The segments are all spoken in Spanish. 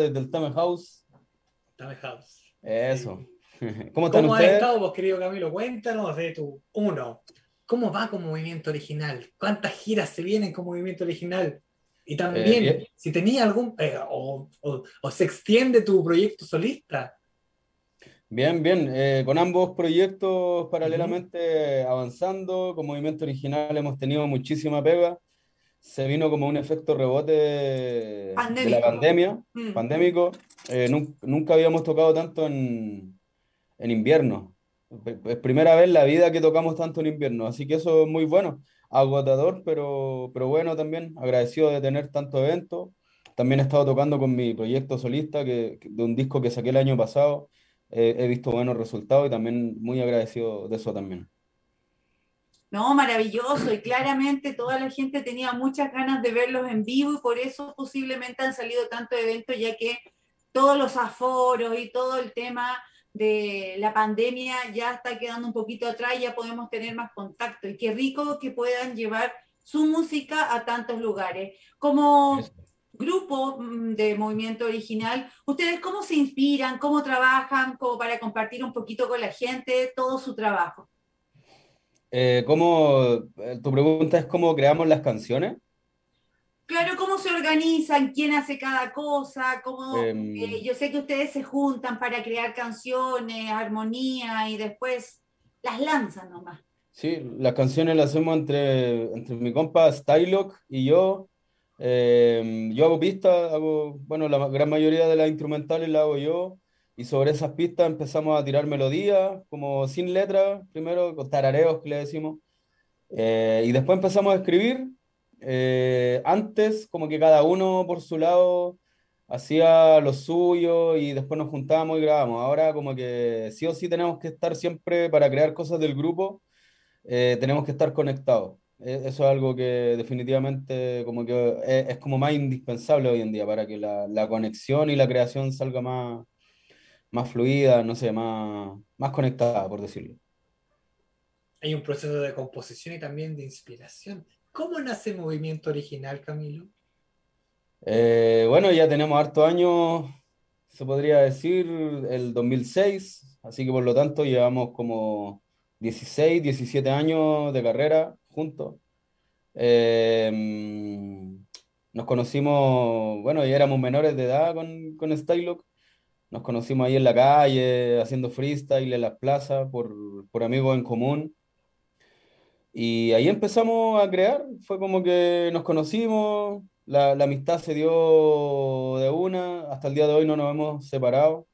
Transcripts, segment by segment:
desde el Tame House. Tame House. Eso. ¿Cómo están ¿Cómo has ustedes? estado, vos, querido Camilo? Cuéntanos de tu uno. ¿Cómo va con movimiento original? ¿Cuántas giras se vienen con movimiento original? Y también, Eh, si tenía algún. eh, o, o- o se extiende tu proyecto solista. Bien, bien. Eh, con ambos proyectos paralelamente avanzando, con Movimiento Original hemos tenido muchísima pega. Se vino como un efecto rebote de la pandemia, Mm. pandémico. Eh, nun- nunca habíamos tocado tanto en, en invierno. Es primera vez en la vida que tocamos tanto en invierno, así que eso es muy bueno. Agotador, pero, pero bueno también. Agradecido de tener tanto evento. También he estado tocando con mi proyecto solista que, que- de un disco que saqué el año pasado. Eh, he visto buenos resultados y también muy agradecido de eso también. No, maravilloso. Y claramente toda la gente tenía muchas ganas de verlos en vivo y por eso posiblemente han salido tantos eventos, ya que todos los aforos y todo el tema de la pandemia ya está quedando un poquito atrás, ya podemos tener más contacto. Y qué rico que puedan llevar su música a tantos lugares. Como grupo mm, de movimiento original, ¿ustedes cómo se inspiran, cómo trabajan, como para compartir un poquito con la gente todo su trabajo? Eh, ¿cómo, eh, tu pregunta es cómo creamos las canciones? Claro, ¿cómo se organizan? ¿Quién hace cada cosa? ¿Cómo, Em. eh, yo sé que ustedes se juntan para crear canciones, armonía y después las lanzan nomás. Sí, las canciones las hacemos entre, entre mi compa Stylock y yo. Eh, yo hago pistas, hago, bueno, la gran mayoría de las instrumentales las hago yo. Y sobre esas pistas empezamos a tirar melodías, como sin letra, primero, con tarareos que le decimos. Eh, y después empezamos a escribir. Eh, antes, como que cada uno por su lado hacía lo suyo y después nos juntábamos y grabábamos. Ahora, como que sí o sí tenemos que estar siempre para crear cosas del grupo eh, tenemos que estar conectados. Eh, Eso es algo que definitivamente como que es, es como más indispensable hoy en día para que la, la conexión y la creación salga más, más fluida, no sé, más, más conectada, por decirlo. Hay un proceso de composición y también de inspiración. ¿Cómo nace el movimiento original, Camilo? Eh, bueno, ya tenemos hartos años, se podría decir, el 2006, así que por lo tanto llevamos como 16, 17 años de carrera juntos. Eh, nos conocimos, bueno, ya éramos menores de edad con, con Stylock. Nos conocimos ahí en la calle, haciendo freestyle en las plazas, por, por amigos en común. Y ahí empezamos a crear, fue como que nos conocimos, la, la amistad se dio de una, hasta el día de hoy no nos hemos separado.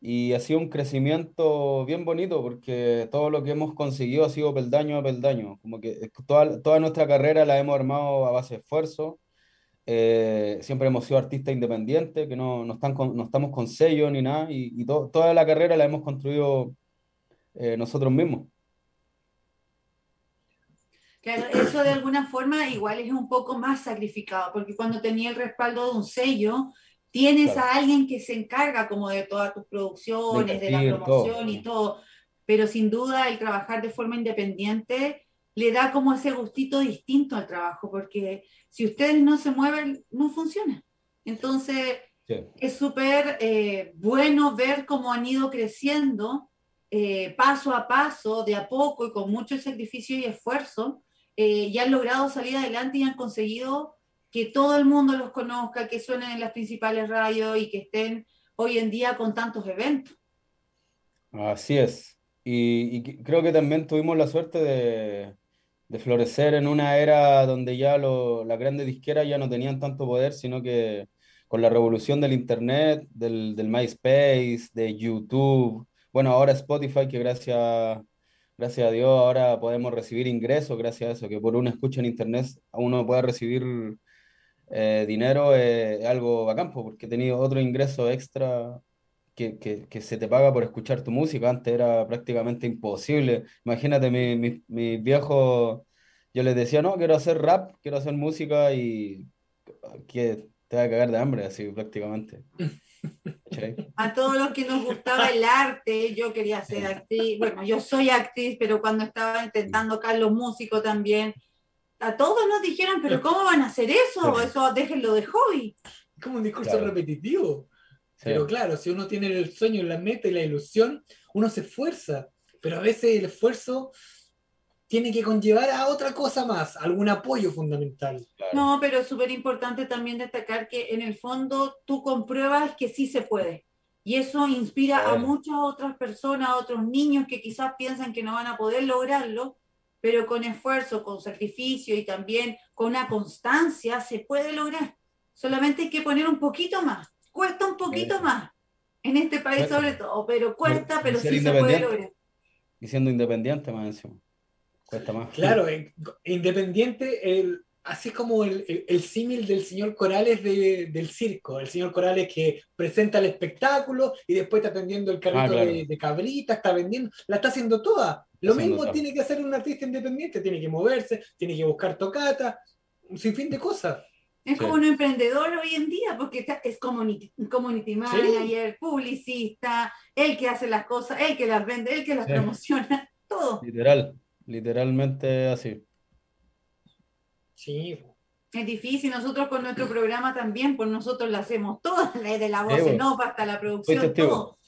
Y ha sido un crecimiento bien bonito porque todo lo que hemos conseguido ha sido peldaño a peldaño. Como que toda, toda nuestra carrera la hemos armado a base de esfuerzo. Eh, siempre hemos sido artistas independientes, que no, no, están con- no estamos con sello ni nada. Y, y to- toda la carrera la hemos construido eh, nosotros mismos. Claro, eso de alguna forma igual es un poco más sacrificado, porque cuando tenía el respaldo de un sello, tienes Claro. a alguien que se encarga como de todas tus producciones, de la invertir, promoción todo. y todo, pero sin duda el trabajar de forma independiente le da como ese gustito distinto al trabajo, porque si ustedes no se mueven, no funciona. Entonces, Sí. es súper eh, bueno ver cómo han ido creciendo eh, paso a paso, de a poco y con mucho sacrificio y esfuerzo, eh, y han logrado salir adelante y han conseguido que todo el mundo los conozca, que suenen en las principales radios y que estén hoy en día con tantos eventos. Así es. Y, creo que también tuvimos la suerte de, de florecer en una era donde ya lo- las grandes disqueras ya no tenían tanto poder, sino que con la revolución del Internet, del, del MySpace, de YouTube, bueno, ahora Spotify, que gracias, gracias a Dios ahora podemos recibir ingresos gracias a eso, que por una escucha en Internet uno pueda recibir eh, dinero, eh, es algo bacán, po, porque he tenido otro ingreso extra que, que, que se te paga por escuchar tu música. Antes era prácticamente imposible. Imagínate, mi, mi, mis viejos, yo les decía, no, quiero hacer rap, quiero hacer música y que te va a cagar de hambre, así prácticamente. A todos los que nos gustaba el arte, yo quería ser actriz, bueno, yo soy actriz, pero cuando estaba intentando Carlos Músico también, a todos nos dijeron, pero ¿cómo van a hacer eso? Eso déjenlo de hobby. Es como un discurso Claro. repetitivo. Sí. Pero claro, si uno tiene el sueño, la meta y la ilusión, uno se esfuerza. Pero a veces el esfuerzo tiene que conllevar a otra cosa más, algún apoyo fundamental. Claro. No, pero es súper importante también destacar que en el fondo tú compruebas que sí se puede. Y eso inspira a muchas otras personas, a otros niños que quizás piensan que no van a poder lograrlo, pero con esfuerzo, con sacrificio y también con una constancia se puede lograr. Solamente hay que poner un poquito más. Cuesta un poquito Eso. más. En este país Bueno. sobre todo, pero cuesta, pero sí se puede lograr. Y siendo independiente más encima. Cuesta más. Claro, en- independiente, el, así como el, el- el símil del señor Corales de- del circo, el señor Corales que presenta el espectáculo y después está atendiendo el carrito Ah, claro. de, de cabrita, está vendiendo, la está haciendo toda. Lo mismo tiene que hacer un artista independiente, tiene que moverse, tiene que buscar tocata, un sinfín de cosas. Es Sí. como un emprendedor hoy en día, porque está- es community, community manager, publicista, el que hace las cosas, el que las vende, el que las Sí. promociona, todo. Literal, literalmente así. Sí, Es difícil, nosotros con nuestro programa también, pues nosotros lo hacemos todas, desde la voz Sí, en off hasta la producción, todo.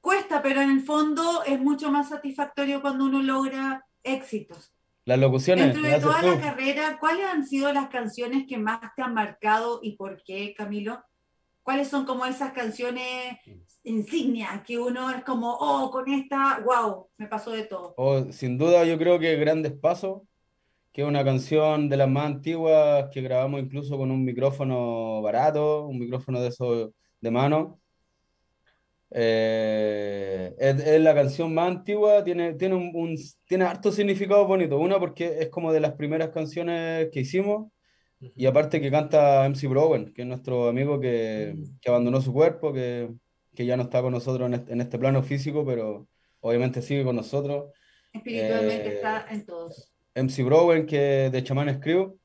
Cuesta, pero en el fondo es mucho más satisfactorio cuando uno logra éxitos. Las locuciones, Dentro ¿qué de toda tú? la carrera, ¿cuáles han sido las canciones que más te han marcado y por qué, Camilo? ¿Cuáles son como esas canciones insignias que uno es como, oh, con esta, wow, me pasó de todo? Oh, sin duda, yo creo que Grandes Pasos, que es una canción de las más antiguas que grabamos incluso con un micrófono barato, un micrófono de esos de mano. Eh, es, es la canción más antigua, tiene, tiene, un, un- tiene harto significado bonito. Una, porque es como de las primeras canciones que hicimos, y aparte que canta MC Browen, que es nuestro amigo que, que abandonó su cuerpo, que, que ya no está con nosotros en este, en este plano físico, pero obviamente sigue con nosotros. Espiritualmente Eh, está en todos. MC Browen, que es de Chaman Crew.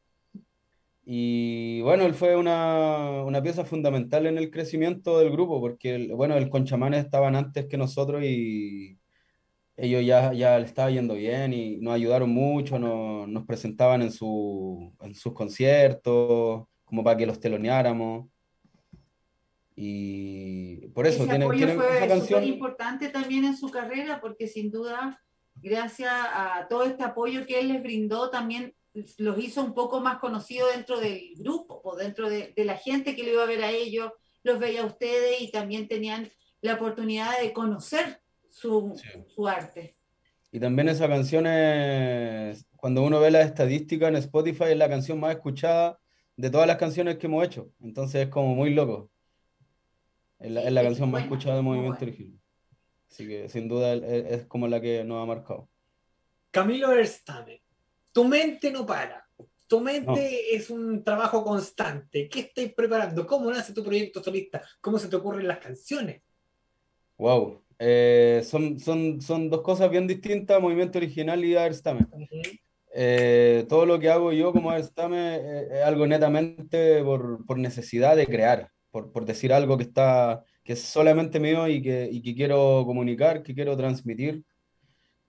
Y bueno, él fue una, una pieza fundamental en el crecimiento del grupo, porque el- bueno, el con chamanes estaban antes que nosotros y ellos ya, ya le estaba yendo bien y nos ayudaron mucho, nos, nos presentaban en, su, en sus conciertos, como para que los teloneáramos. Y por eso Ese tiene, apoyo tiene fue esa canción. importante también en su carrera, porque sin duda, gracias a todo este apoyo que él les brindó, también los hizo un poco más conocidos dentro del grupo, o dentro de, de la gente que lo iba a ver a ellos, los veía a ustedes y también tenían la oportunidad de conocer su, Sí. su arte. Y también esa canción es, cuando uno ve las estadísticas en Spotify, es la canción más escuchada de todas las canciones que hemos hecho. Entonces es como muy loco. Es la, Sí, es la es canción más escuchada de Movimiento. Original. Así que sin duda es, es como la que nos ha marcado. Camilo Verstappen, tu mente no para. Tu mente es un trabajo constante. ¿Qué estáis preparando? ¿Cómo nace tu proyecto solista? ¿Cómo se te ocurren las canciones? Wow. Eh, son, son, son dos cosas bien distintas, Movimiento Original y Aerstame. Eh, todo lo que hago yo como Aerstame eh, es algo netamente por, por necesidad de crear, por, por decir algo que está, que es solamente mío y que, y que quiero comunicar, que quiero transmitir,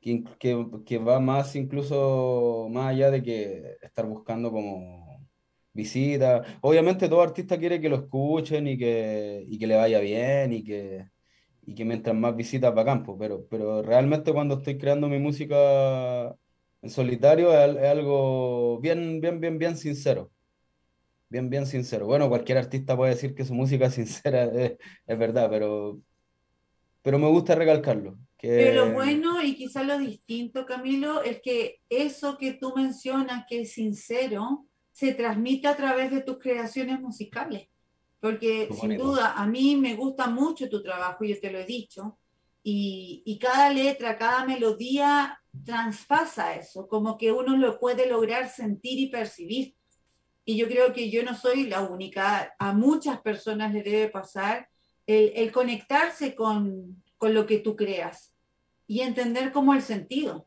que, que, va más incluso más allá de que estar buscando como visitas. Obviamente todo artista quiere que lo escuchen y que, y que le vaya bien y que, y que mientras más visitas va campo, pero, pero realmente cuando estoy creando mi música en solitario es algo bien, bien, bien, bien sincero. Bien, bien sincero. Bueno, cualquier artista puede decir que su música es sincera, es, es verdad, pero, pero me gusta recalcarlo. Que, Pero lo bueno y quizás lo distinto, Camilo, es que eso que tú mencionas, que es sincero, se transmite a través de tus creaciones musicales. Porque sin duda, a mí me gusta mucho tu trabajo, yo te lo he dicho, y, y cada letra, cada melodía transpasa eso, como que uno lo puede lograr sentir y percibir. Y yo creo que yo no soy la única, a muchas personas le debe pasar el, el conectarse con, con lo que tú creas y entender como el sentido.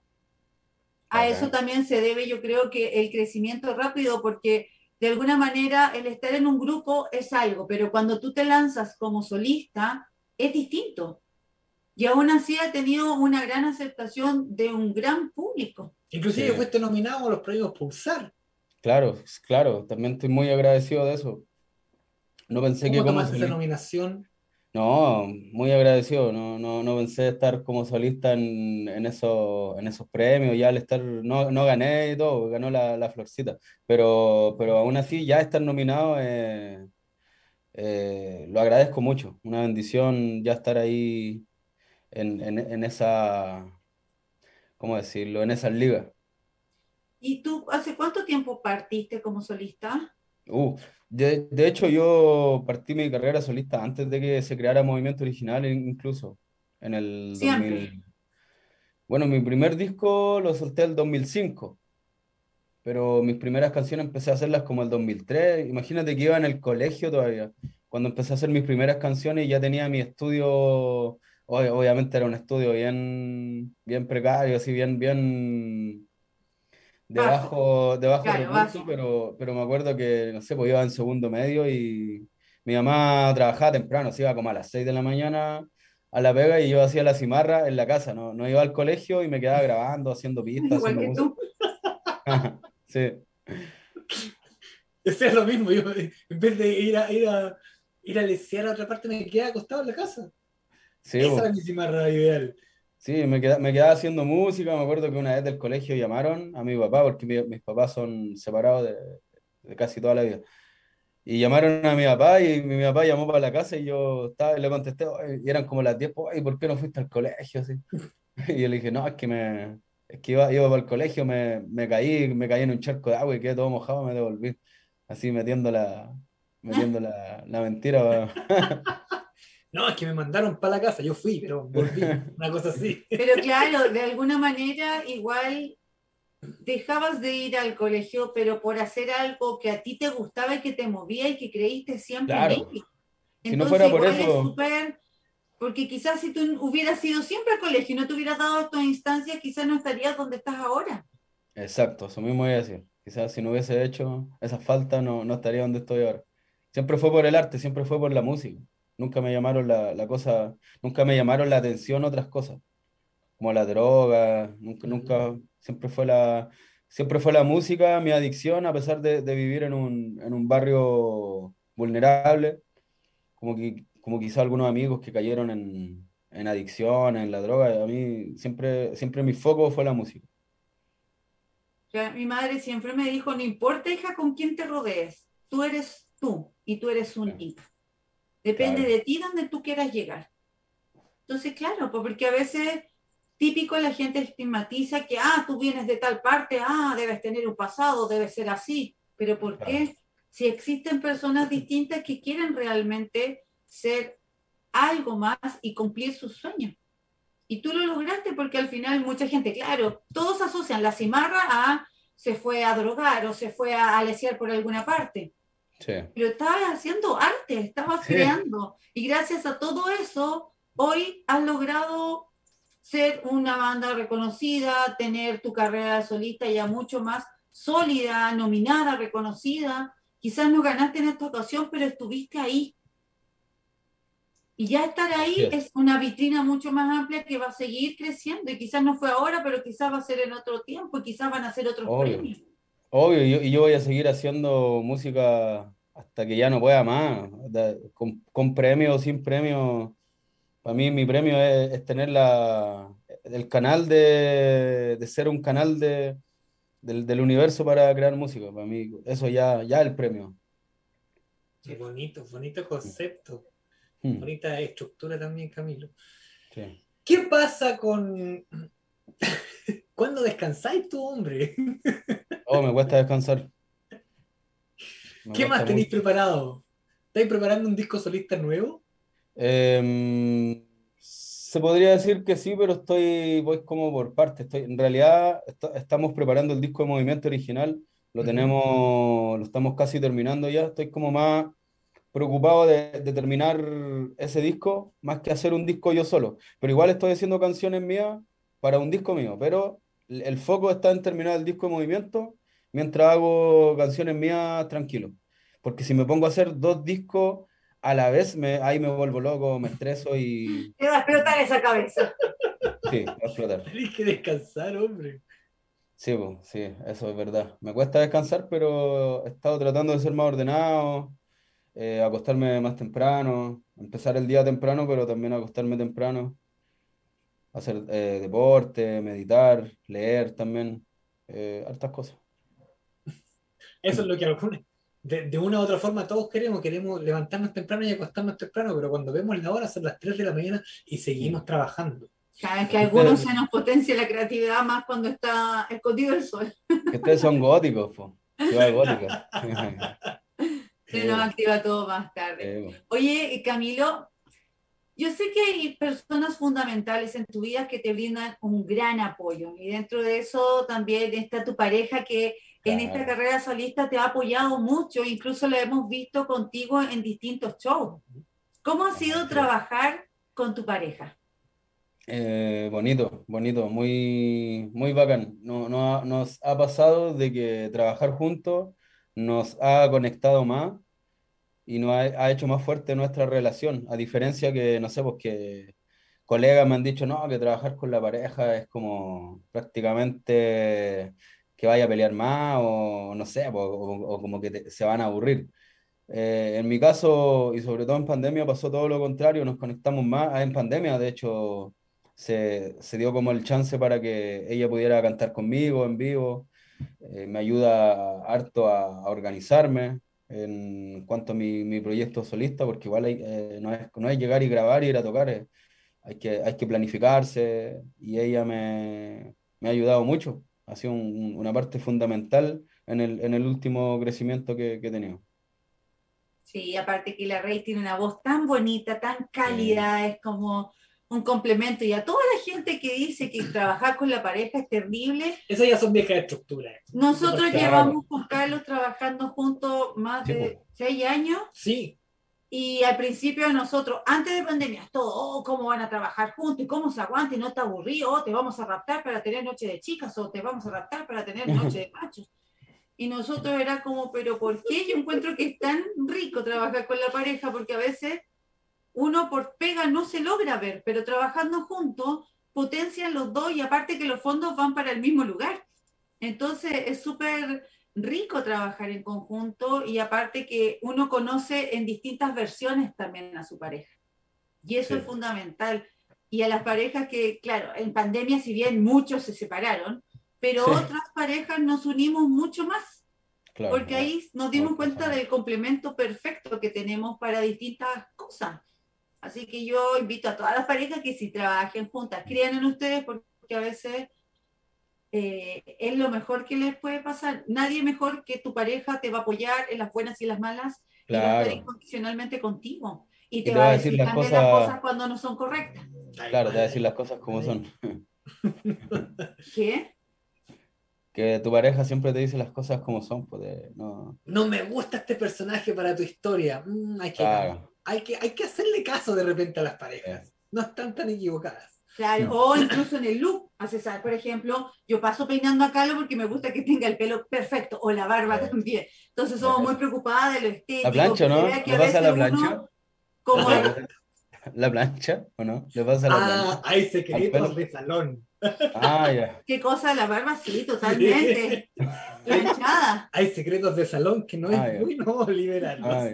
A eso también se debe, yo creo que el crecimiento rápido, porque de alguna manera el estar en un grupo es algo, pero cuando tú te lanzas como solista es distinto. Y aún así ha tenido una gran aceptación de un gran público. Inclusive Sí. fuiste nominado a los premios Pulsar. Claro, claro, también estoy muy agradecido de eso. no pensé que ¿Cómo tomaste esa nominación? No, muy agradecido, no, no, no pensé estar como solista en, en, eso- en esos premios, ya al estar, no, no gané y todo, ganó la, la Florcita, pero, pero aún así ya estar nominado, eh, eh, lo agradezco mucho, una bendición ya estar ahí en, en, en esa, ¿cómo decirlo?, en esas ligas. ¿Y tú hace cuánto tiempo partiste como solista? Uh, de, de hecho, yo partí mi carrera solista antes de que se creara Movimiento Original, in- incluso en el Siempre. 2000. Bueno, mi primer disco lo solté el 2005, pero mis primeras canciones empecé a hacerlas como el 2003. Imagínate que iba en el colegio todavía. Cuando empecé a hacer mis primeras canciones ya tenía mi estudio, ob- obviamente era un estudio bien, bien precario, así bien, bien de Básico, bajo, de bajo claro, recursos, básico. pero, pero me acuerdo que, no sé, pues iba en segundo medio y mi mamá trabajaba temprano, se iba como a las 6 de la mañana a la pega y yo hacía la cimarra en la casa, no, no iba al colegio y me quedaba grabando, haciendo pistas, Igual haciendo que tú. Sí, Ese es lo mismo. Yo, en vez de ir a, ir a, ir a lesear a otra parte, me quedaba acostado en la casa. sí, Esa pues. era mi cimarra ideal. Sí, me quedaba, me quedaba haciendo música, me acuerdo que una vez del colegio llamaron a mi papá, porque mi- mis papás son separados de, de casi toda la vida. Y llamaron a mi papá y mi, mi papá llamó para la casa y yo estaba y le contesté, y eran como las 10, pues, "Oye, ¿por qué no fuiste al colegio? Así. Y yo le dije, no, es que me, es que iba, iba para el colegio, me, me caí, me caí en un charco de agua y quedé todo mojado, me devolví. Así metiendo la, metiendo la, la mentira. No, es que me mandaron para la casa. Yo fui, pero volví. Una cosa así. Pero claro, de alguna manera igual dejabas de ir al colegio, pero por hacer algo que a ti te gustaba y que te movía y que creíste siempre en Claro, ello. si no Entonces fuera por igual es eso, súper, porque quizás si tú hubieras ido siempre al colegio y no te hubieras dado estas instancias, quizás no estarías donde estás ahora. exacto, eso mismo voy a decir. Quizás si no hubiese hecho esa falta, no, no estaría donde estoy ahora. Siempre fue por el arte, siempre fue por la música. Nunca me llamaron la, la cosa, nunca me llamaron la atención otras cosas, como la droga, nunca, nunca, siempre fue la, siempre fue la música, mi adicción, a pesar de, de vivir en un, en un barrio vulnerable, como que, como quizá algunos amigos que cayeron en, en adicción, en la droga, a mí siempre, siempre mi foco fue la música. Mi madre siempre me dijo, no importa, hija, con quién te rodees, tú eres tú y tú eres única. Depende claro, de ti donde tú quieras llegar. Entonces, claro, pues porque a veces típico la gente estigmatiza que, ah, tú vienes de tal parte, ah, debes tener un pasado, debes ser así. Pero ¿por claro. qué? Si existen personas distintas que quieren realmente ser algo más y cumplir sus sueños. Y tú lo lograste porque al final mucha gente, claro, todos asocian la cimarra a se fue a drogar o se fue a, a lesear por alguna parte Sí, pero estabas haciendo arte, estabas sí, creando. Y gracias a todo eso, hoy has logrado ser una banda reconocida, tener tu carrera de solista ya mucho más sólida, nominada, reconocida. Quizás no ganaste en esta ocasión, pero estuviste ahí. Y ya estar ahí es. es una vitrina mucho más amplia que va a seguir creciendo. Y quizás no fue ahora, pero quizás va a ser en otro tiempo y quizás van a ser otros Obvio. premios. Obvio, y yo, y yo voy a seguir haciendo música hasta que ya no pueda más, con, con premio o sin premio. Para mí mi premio es, es tener la, el canal de, de ser un canal de, del, del universo para crear música. Para mí eso ya, ya es el premio. Qué bonito, bonito concepto. Hmm, Bonita estructura también, Camilo. sí. ¿Qué pasa con. ¿Cuándo descansáis tú, hombre? Oh, me cuesta descansar. Me ¿Qué más tenéis mucho. preparado? ¿Estáis preparando un disco solista nuevo? Em, se podría decir que sí, pero estoy, voy como por partes. Estoy, en realidad est- estamos preparando el disco de Movimiento Original, lo tenemos, lo estamos casi terminando ya. Estoy como más preocupado de, de terminar ese disco, más que hacer un disco yo solo. Pero igual estoy haciendo canciones mías para un disco mío, pero el foco está en terminar el disco de Movimiento mientras hago canciones mías tranquilo. Porque si me pongo a hacer dos discos a la vez, me, ahí me vuelvo loco, me estreso y Te va a explotar esa cabeza. sí, va a explotar. Tenéis que descansar, hombre. Sí, po, sí, eso es verdad. Me cuesta descansar, pero he estado tratando de ser más ordenado. eh, acostarme más temprano, empezar el día temprano, pero también acostarme temprano, hacer eh, deporte, meditar, leer también, eh, hartas cosas. Eso es lo que algunos, de, de, una u otra forma todos queremos, queremos levantarnos temprano y acostarnos temprano, pero cuando vemos la hora son las 3 de la mañana y seguimos trabajando. Cada vez que a algunos se nos potencia la creatividad más cuando está escondido el sol. Ustedes son góticos, po. Gótica. Se nos activa todo más tarde. Oye, Camilo, yo sé que hay personas fundamentales en tu vida que te brindan un gran apoyo y dentro de eso también está tu pareja que en esta carrera solista te ha apoyado mucho, incluso lo hemos visto contigo en distintos shows. ¿Cómo ha sido trabajar con tu pareja? Eh, bonito, bonito, muy, muy bacán. No, no, nos ha pasado de que trabajar juntos nos ha conectado más y nos ha, hecho más fuerte nuestra relación, a diferencia que, no sé, pues que colegas me han dicho, no, que trabajar con la pareja es como prácticamente que vaya a pelear más o no sé, pues, o, como que se van a aburrir. Eh, en mi caso, y sobre todo en pandemia, pasó todo lo contrario, nos conectamos más. Ah, en pandemia, de hecho, se, se, dio como el chance para que ella pudiera cantar conmigo en vivo. Eh, me ayuda harto a, organizarme en cuanto a mi, mi, proyecto solista, porque igual hay, eh, no, es, no es llegar y grabar y ir a tocar, eh, hay, que, hay que planificarse y ella me, me ha ayudado mucho. Ha sido un, una parte fundamental en el, en el último crecimiento que, que he tenido. Sí, aparte que la Rey tiene una voz tan bonita, tan cálida, es como un complemento y a toda la gente que dice que trabajar con la pareja es terrible. Esas ya son viejas estructuras. Nosotros llevamos con Carlos trabajando juntos más de seis años. Sí. Y al principio nosotros, antes de pandemia, todo, oh, cómo van a trabajar juntos y cómo se aguanta y no está aburrido, oh, te vamos a raptar para tener noche de chicas o te vamos a raptar para tener noche de machos. Y nosotros era como, pero ¿por qué? Yo encuentro que es tan rico trabajar con la pareja porque a veces uno por pega no se logra ver, pero trabajando juntos potencian los dos y aparte que los fondos van para el mismo lugar. Entonces es súper rico trabajar en conjunto y aparte que uno conoce en distintas versiones también a su pareja. Y eso es fundamental. Y a las parejas que, claro, en pandemia si bien muchos se separaron, pero otras parejas nos unimos mucho más. porque ahí nos dimos cuenta del complemento perfecto que tenemos para distintas cosas. Así que yo invito a todas las parejas que si trabajen juntas, crean en ustedes porque a veces eh, es lo mejor que les puede pasar. Nadie mejor que tu pareja te va a apoyar en las buenas y las malas y va a estar incondicionalmente contigo. Y te, va a decir las cosas... las cosas cuando no son correctas. Claro, te va a decir las cosas como son. ¿Qué? Que tu pareja siempre te dice las cosas como son. Pues, no... no me gusta este personaje para tu historia. Mm, hay que claro hay que, hay que hacerle caso de repente a las parejas. No están tan equivocadas. Claro, o incluso en el look. A César, por ejemplo, yo paso peinando a Carlos porque me gusta que tenga el pelo perfecto, o la barba también. Entonces somos muy preocupadas de lo estético. La plancha, ¿no? ¿Le pasa la plancha? ¿Cómo ¿La plancha o no? ¿Le pasa la ah, plancha? hay secretos de salón. Ah, ya. ¿Qué cosa? La barba, sí, totalmente. Planchada. Hay secretos de salón que no es muy ah, bueno liberarlos.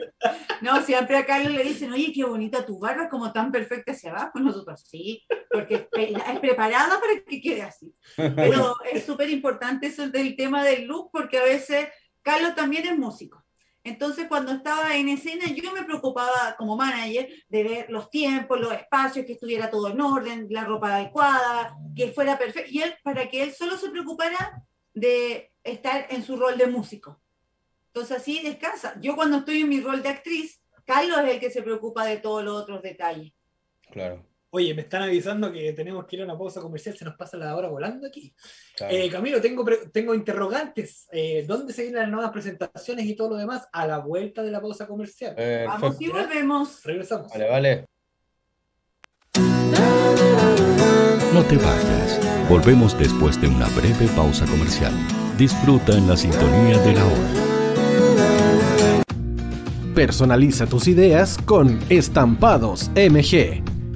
No, siempre a Carlos le dicen, oye, qué bonita tu barba, como tan perfecta hacia abajo. Nosotros, sí, porque es preparada para que quede así. Pero es súper importante eso del tema del look, porque a veces Carlos también es músico. Entonces, cuando estaba en escena, yo me preocupaba como manager de ver los tiempos, los espacios, que estuviera todo en orden, la ropa adecuada, que fuera perfecto. Y él, para que él solo se preocupara de estar en su rol de músico. Entonces, así descansa. Yo cuando estoy en mi rol de actriz, Carlos es el que se preocupa de todos los otros detalles. Claro. Oye, me están avisando que tenemos que ir a una pausa comercial, se nos pasa la hora volando aquí. Eh, Camilo, tengo, tengo interrogantes. Eh, ¿Dónde se vienen las nuevas presentaciones y todo lo demás? A la vuelta de la pausa comercial. Vamos y volvemos. Regresamos. Vale, vale. No te vayas. Volvemos después de una breve pausa comercial. Disfruta en la sintonía de la hora. Personaliza tus ideas con Estampados MG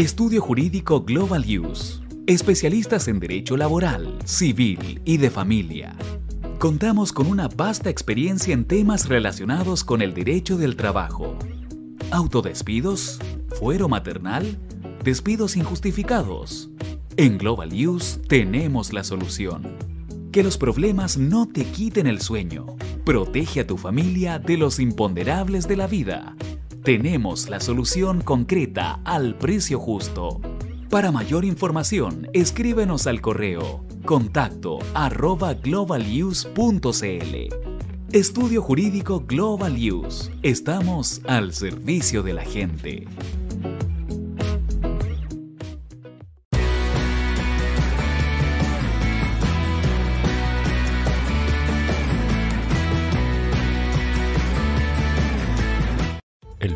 Estudio Jurídico Global Use. Especialistas en Derecho Laboral, Civil y de Familia. Contamos con una vasta experiencia en temas relacionados con el derecho del trabajo. Autodespidos, fuero maternal, despidos injustificados. En Global Use tenemos la solución. Que los problemas no te quiten el sueño. Protege a tu familia de los imponderables de la vida. Tenemos la solución concreta al precio justo. Para mayor información, escríbenos al correo contacto arroba. Estudio Jurídico Global Use. Estamos al servicio de la gente.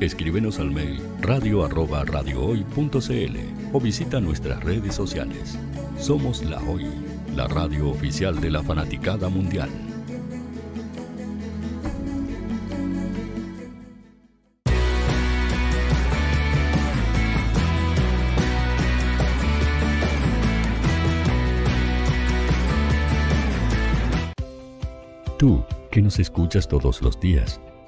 Escríbenos al mail radio arroba o visita nuestras redes sociales. Somos La Hoy, la radio oficial de la fanaticada mundial. Tú, que nos escuchas todos los días,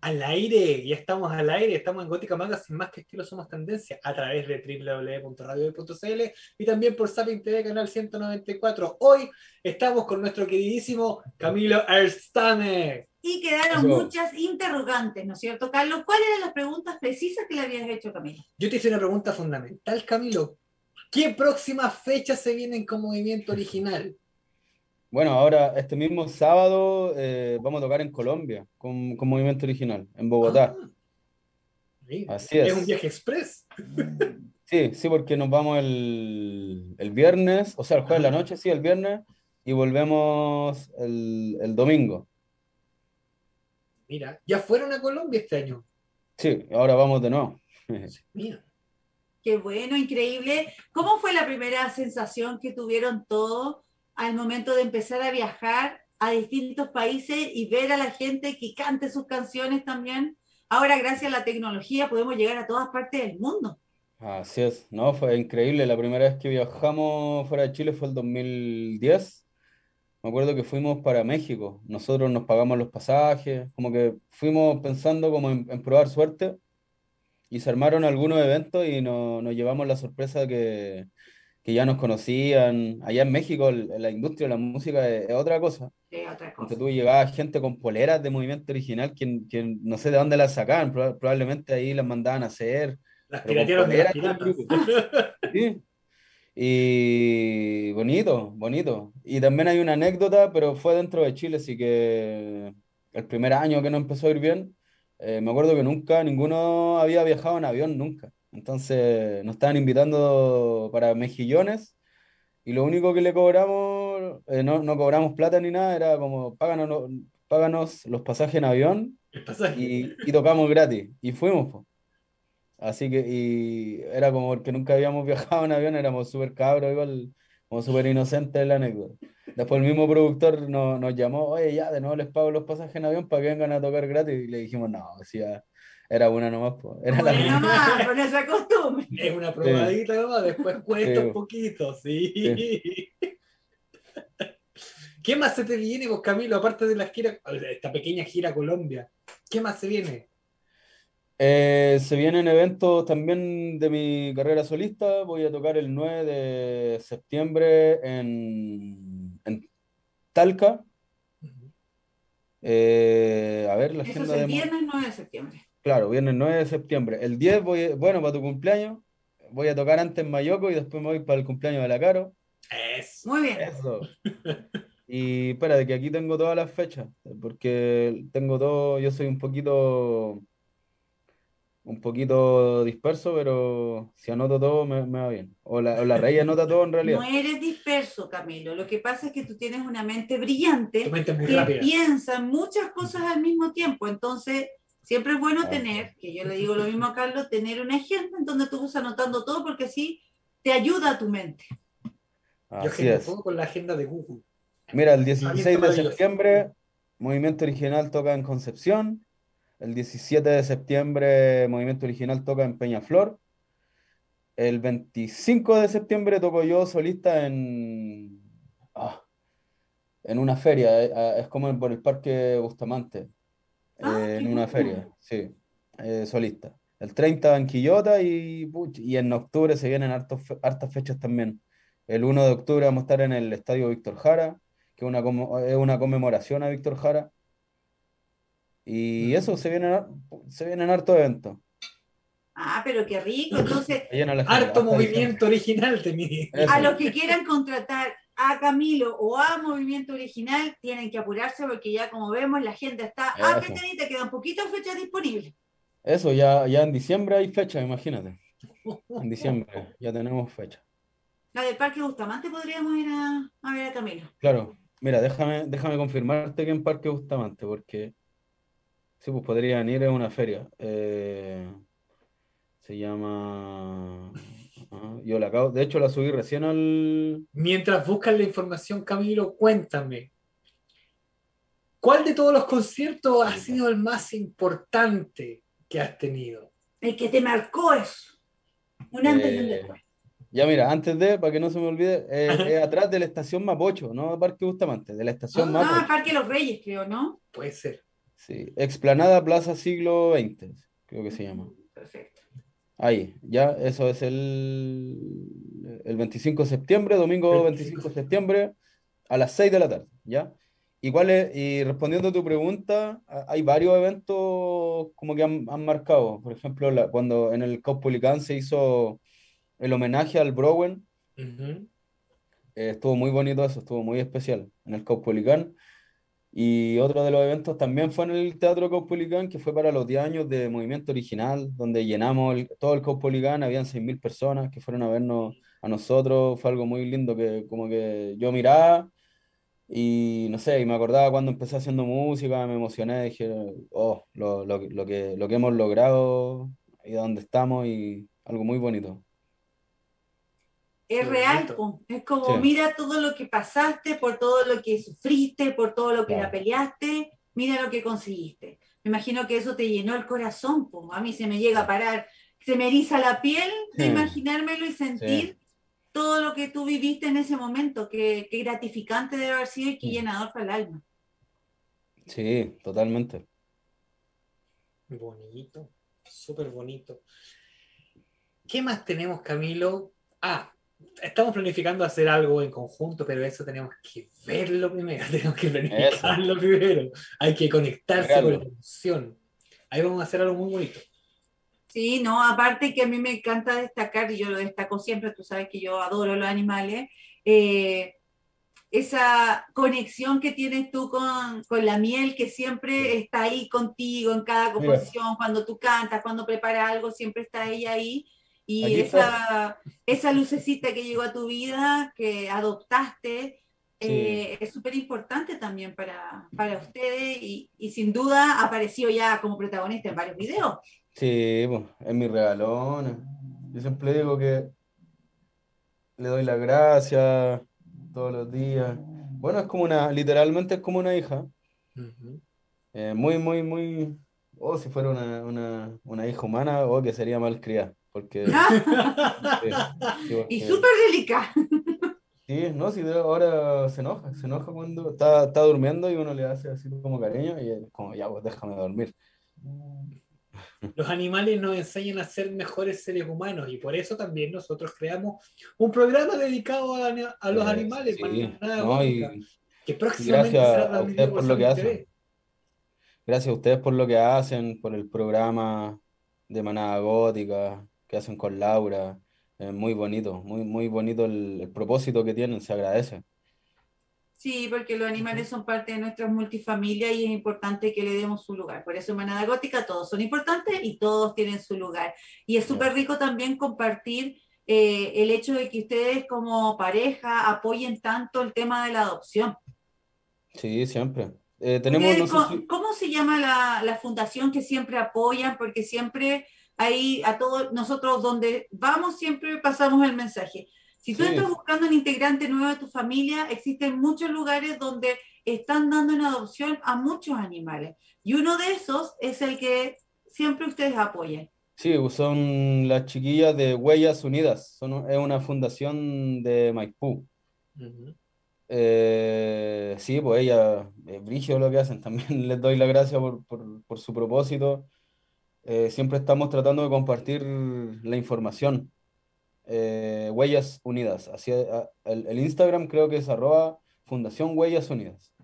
Al aire, ya estamos al aire, estamos en Gótica Manga, sin más que estilo somos tendencia, a través de www.radio.cl y también por Sapin TV, canal 194. Hoy estamos con nuestro queridísimo Camilo Erstame. Y quedaron muchas interrogantes, ¿no es cierto, Carlos? ¿Cuáles eran las preguntas precisas que le habías hecho, Camilo? Yo te hice una pregunta fundamental, Camilo. ¿Qué próximas fechas se vienen con movimiento original? Bueno, ahora este mismo sábado eh, vamos a tocar en Colombia con, con Movimiento Original, en Bogotá. Ah, Así es. Es un viaje express. Sí, sí, porque nos vamos el, el viernes, o sea, el jueves de la noche, sí, el viernes, y volvemos el, el domingo. Mira, ¿ya fueron a Colombia este año? Sí, ahora vamos de nuevo. Mira. Qué bueno, increíble. ¿Cómo fue la primera sensación que tuvieron todos? Al momento de empezar a viajar a distintos países y ver a la gente que cante sus canciones también. Ahora, gracias a la tecnología, podemos llegar a todas partes del mundo. Así es, no, fue increíble. La primera vez que viajamos fuera de Chile fue el 2010. Me acuerdo que fuimos para México. Nosotros nos pagamos los pasajes, como que fuimos pensando como en, probar suerte y se armaron algunos eventos y nos llevamos la sorpresa de que que ya nos conocían. Allá en México la industria de la música es, otra cosa. Es otra cosa. Porque tú llegabas gente con poleras de movimiento original, quien, quien no sé de dónde las sacaban, probablemente ahí las mandaban a hacer. Las piratearon de las Sí. Y bonito, bonito. Y también hay una anécdota, pero fue dentro de Chile, así que el primer año que no empezó a ir bien, eh, me acuerdo que nunca, ninguno había viajado en avión, nunca. Entonces nos estaban invitando para mejillones y lo único que le cobramos, eh, no, no, cobramos plata ni nada, era como páganos, páganos los pasajes en avión y, y, tocamos gratis. Y fuimos. Así que y era como porque nunca habíamos viajado en avión, éramos súper cabros, igual, como súper inocentes en la anécdota. Después el mismo productor nos, nos llamó, oye, ya, de nuevo les pago los pasajes en avión para que vengan a tocar gratis. Y le dijimos, no, decía era una nomás, Era la nomás, con esa costumbre. Es una probadita nomás, después cuesta un poquito, sí. ¿Qué más se te viene, vos, Camilo, aparte de la gira, esta pequeña gira a Colombia? ¿Qué más se viene? Eh, se vienen eventos también de mi carrera solista. Voy a tocar el 9 de septiembre en, en Talca. Eh, a ver, la Eso es el viernes 9 de septiembre. Claro, viernes 9 de septiembre. El 10 voy, bueno, para tu cumpleaños, voy a tocar antes en Mayoco y después me voy para el cumpleaños de la Caro. Eso. Muy bien. Eso. Y espera, de que aquí tengo todas las fechas, porque tengo todo, yo soy un poquito, un poquito disperso, pero si anoto todo me, va bien. O la, o la rey anota todo en realidad. No eres disperso, Camilo. Lo que pasa es que tú tienes una mente brillante mente muy que piensa muchas cosas al mismo tiempo. Entonces, Siempre es bueno tener, que yo le digo lo mismo a Carlos, tener una agenda en donde tú vas anotando todo porque así te ayuda a tu mente. yo agendo todo con la agenda de Google. Mira, el 16 de septiembre, Movimiento Original toca en Concepción. El 17 de septiembre, Movimiento Original toca en Peñaflor. El 25 de septiembre toco yo solista en, ah, en una feria, eh, ah, es como por el Parque Bustamante. Ah, eh, en una feria, sí, eh, solista. El 30 en Quillota y, y en octubre se vienen hartos, hartas fechas también. El 1 de octubre vamos a estar en el Estadio Víctor Jara, que es una, es una conmemoración a Víctor Jara. Y eso, se vienen, se vienen hartos eventos. Ah, pero qué rico. Entonces, harto movimiento original tenía. A los que quieran contratar a Camilo o a Movimiento Original tienen que apurarse porque ya como vemos la gente está apretadita, quedan poquitas fechas disponibles. Eso, ya, ya en diciembre hay fecha, imagínate. En diciembre ya tenemos fecha. La del Parque Bustamante podríamos ir a, ver a Camilo. Claro, mira, déjame, déjame confirmarte que en Parque Bustamante, porque sí, pues podrían ir a una feria. Eh, se llama yo la acabo, de hecho la subí recién al... Mientras buscas la información, Camilo, cuéntame. ¿Cuál de todos los conciertos ha sido el más importante que has tenido? El que te marcó eso. Un antes y un Eh, después. Ya mira, antes de, para que no se me olvide, eh, es atrás de la estación Mapocho, no Parque Bustamante, de la estación Ah, Mapocho. Parque Los Reyes, creo, ¿no? Puede ser. Sí, Explanada Plaza Siglo XX, creo que se llama. Perfecto. Ahí, ya, eso es el, el 25 de septiembre, domingo 25 de septiembre, a las 6 de la tarde, ¿ya? ¿Y, cuál es- y respondiendo a tu pregunta, hay varios eventos como que han, han marcado. Por ejemplo, la- cuando en el Caupolicán se hizo el homenaje al Browen, Ujú. eh, estuvo muy bonito eso, estuvo muy especial en el Caupolicán. Y otro de los eventos también fue en el Teatro Caupolicán, que fue para los 10 años de Movimiento Original, donde llenamos el- todo el Caupolicán, habían 6.000 personas que fueron a vernos a nosotros, fue algo muy lindo que como que yo miraba y no sé, y me acordaba cuando empecé haciendo música, me emocioné, dije, oh, lo, lo, lo que, lo que hemos logrado y dónde estamos y algo muy bonito. Es Qué real, bonito. es como Sí. mira todo lo que pasaste, por todo lo que sufriste, por todo lo que la peleaste, mira lo que conseguiste. Me imagino que eso te llenó el corazón, po. a mí se me llega a parar, se me eriza la piel de Sí. imaginármelo y sentir Sí. todo lo que tú viviste en ese momento, qué, qué gratificante debe haber sido y qué Mm. llenador para el alma. Sí, totalmente. Bonito, súper bonito. ¿Qué más tenemos, Camilo? Ah, estamos planificando hacer algo en conjunto, pero eso tenemos que verlo primero, tenemos que planificarlo primero. Hay que conectarse con la emoción. Ahí vamos a hacer algo muy bonito. Sí, no, aparte que a mí me encanta destacar, y yo lo destaco siempre, tú sabes que yo adoro los animales, eh, esa conexión que tienes tú con, con la miel, que siempre está ahí contigo en cada Mira. composición, cuando tú cantas, cuando preparas algo, siempre está ella ahí. Y esa, esa lucecita que llegó a tu vida, que adoptaste, eh, es súper importante también para, para ustedes y, y sin duda ha aparecido ya como protagonista en varios videos. Sí, pues, es mi regalona. Yo siempre digo que le doy las gracias todos los días. Bueno, es como una, literalmente es como una hija. Eh, muy, muy, muy. Oh, si fuera una, una, una hija humana, oh, que sería mal criada. Porque. sí, sí, Y súper delicada. Sí, no, si de- ahora se enoja, se enoja cuando está, está durmiendo y uno le hace así como cariño y es como, ya, pues déjame dormir. Los animales nos enseñan a ser mejores seres humanos y por eso también nosotros creamos un programa dedicado a, a los Eh, animales, sí, no, y- que próximamente gracias será a ustedes por lo que hacen. Gracias a ustedes por lo que hacen, por el programa de Manada Gótica que hacen con Laura. Es muy bonito, muy, muy bonito el, el propósito que tienen, se agradece. Sí, porque los animales son parte de nuestras multifamilias y es importante que le demos su lugar. Por eso en Manada Gótica todos son importantes y todos tienen su lugar. Y es súper rico también compartir eh, el hecho de que ustedes como pareja apoyen tanto el tema de la adopción. Sí, siempre. Eh, tenemos, no sé ¿cómo, si- cómo se llama la, la fundación que siempre apoyan? Porque siempre ahí a todos nosotros donde vamos siempre pasamos el mensaje. Si tú Sí. estás buscando un integrante nuevo de tu familia, existen muchos lugares donde están dando en adopción a muchos animales. Y uno de esos es el que siempre ustedes apoyan. Sí, son las chiquillas de Huellas Unidas. Son, es una fundación de Maipú. Eh, sí, pues ella, es brígido lo que hacen. También les doy las gracias por, por- por su propósito. Eh, siempre estamos tratando de compartir la información. Eh, Huellas Unidas. Así, a- el, el Instagram creo que es arroba Fundación Huellas Unidas.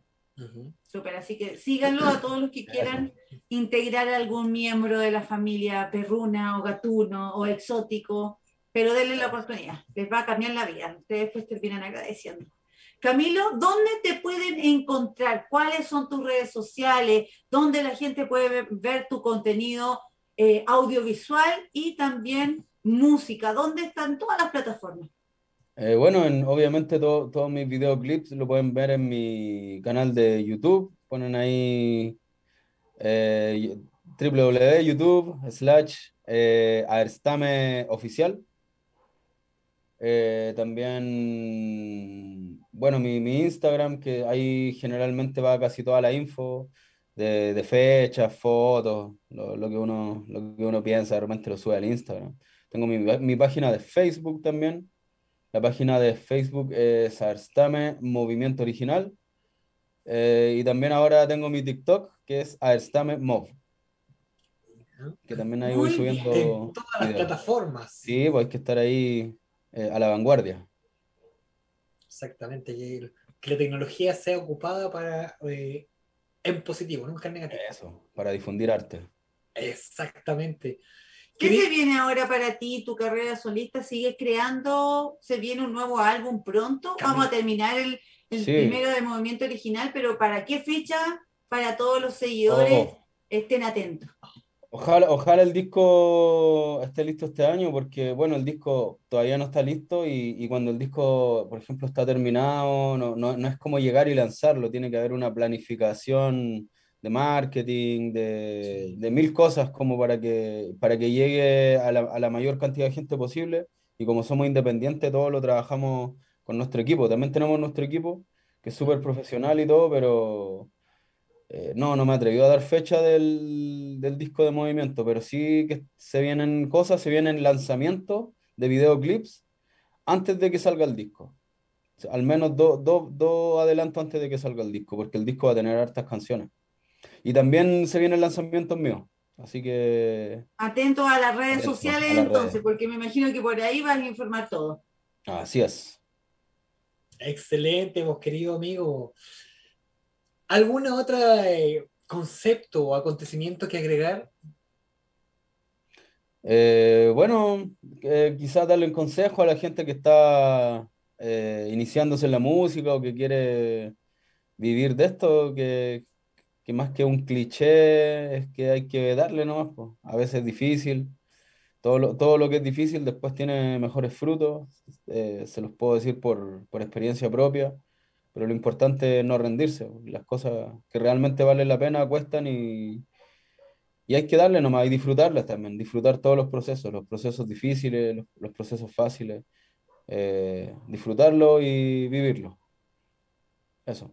Súper, así que síganlo a todos los que quieran integrar a algún miembro de la familia perruna o gatuno o exótico, pero denle la oportunidad, les va a cambiar la vida, ustedes pues terminan agradeciendo. Camilo, ¿dónde te pueden encontrar? ¿Cuáles son tus redes sociales? ¿Dónde la gente puede ver, ver tu contenido eh, audiovisual y también música? ¿Dónde están todas las plataformas? Eh, bueno, en- obviamente to- todos mis videoclips lo pueden ver en mi canal de YouTube. Ponen ahí eh, www.youtube slash eh, Aerstame oficial. También, bueno, mi Instagram, que ahí generalmente va casi toda la info de, de fechas, fotos, lo, lo que uno, lo que uno piensa, realmente lo sube al Instagram. Tengo mi, mi página de Facebook también. La página de Facebook es Aerstame Movimiento Original. Eh, y también ahora tengo mi TikTok, que es Aerstame Mov. Que también ahí voy Muy subiendo. bien, en todas las videos. plataformas. Sí, pues hay que estar ahí eh, a la vanguardia. Exactamente, que, que la tecnología sea ocupada para eh, en positivo, nunca en negativo. Eso, para difundir arte. Exactamente. ¿Qué se viene ahora para ti, tu carrera solista? ¿Sigues creando? ¿Se viene un nuevo álbum pronto? Vamos a terminar el, el Sí. primero de Movimiento Original, pero ¿para qué fecha? Para todos los seguidores Oh. estén atentos. Ojalá, ojalá el disco esté listo este año, porque bueno, el disco todavía no está listo y, y cuando el disco, por ejemplo, está terminado, no, no, no es como llegar y lanzarlo, tiene que haber una planificación de marketing, de, de mil cosas como para que, para que llegue a la, a la mayor cantidad de gente posible. Y como somos independientes, todo lo trabajamos con nuestro equipo. También tenemos nuestro equipo, que es súper profesional y todo, pero eh, no, no me atreví a dar fecha del, del disco de movimiento, pero sí que se vienen cosas, se vienen lanzamientos de videoclips antes de que salga el disco. O sea, al menos dos dos- dos adelantos antes de que salga el disco, porque el disco va a tener hartas canciones. Y también se vienen lanzamientos míos, así que Atentos a las redes sociales las entonces, redes. porque me imagino que por ahí vas a informar todo. así es. Excelente, vos querido amigo. ¿Alguna otra eh, concepto o acontecimiento que agregar? Eh, bueno, eh, quizás darle un consejo a la gente que está eh, iniciándose en la música o que quiere vivir de esto, que, que más que un cliché es que hay que darle nomás, po. A veces es difícil. Todo lo, todo lo que es difícil después tiene mejores frutos. eh, se los puedo decir por, por experiencia propia, pero lo importante es no rendirse. Las cosas que realmente valen la pena cuestan y, y hay que darle nomás y disfrutarlas también, disfrutar todos los procesos, los procesos difíciles, los, los procesos fáciles, eh, disfrutarlo y vivirlo. Eso.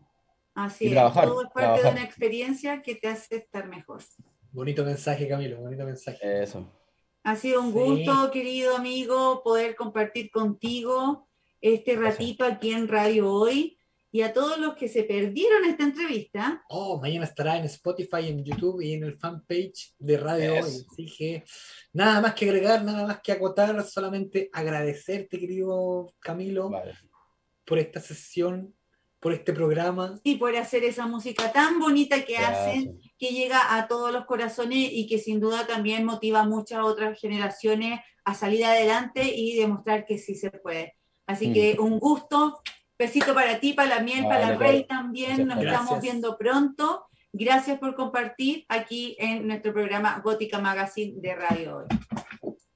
Así Y es, trabajar, todo es parte de trabajar. una experiencia que te hace estar mejor. Bonito mensaje, Camilo, bonito mensaje. Eso. Ha sido un Sí. gusto, querido amigo, poder compartir contigo este ratito aquí en Radio Hoy. Y a todos los que se perdieron esta entrevista, Oh, mañana estará en Spotify, en YouTube y en el fanpage de Radio. Hoy. Así que nada más que agregar, nada más que acotar, solamente agradecerte, querido Camilo, Vale. por esta sesión, por este programa. y por hacer esa música tan bonita que hacen, Gracias. que llega a todos los corazones y que sin duda también motiva a muchas otras generaciones a salir adelante y demostrar que sí se puede. Así Mm. que un gusto, besito para ti, para la miel, para la Rey también, Gracias, nos estamos viendo pronto. Gracias por compartir aquí en nuestro programa Gótica Magazine de Radio Hoy.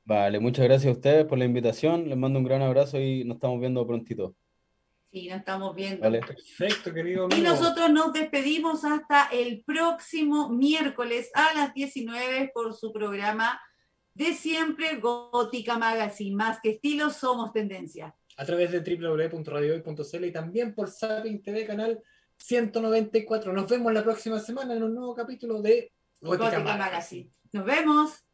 Vale, muchas gracias a ustedes por la invitación. Les mando un gran abrazo y nos estamos viendo prontito. Sí, nos estamos viendo. Vale. Perfecto, querido Y amigo. nosotros nos despedimos hasta el próximo miércoles a las 19 por su programa de siempre Gótica Magazine. Más que estilo, somos tendencia. A través de www.radiohoy.cl y también por Sapin TV canal 194. Nos vemos la próxima semana en un nuevo capítulo de Gótica. Magazine. Nos vemos.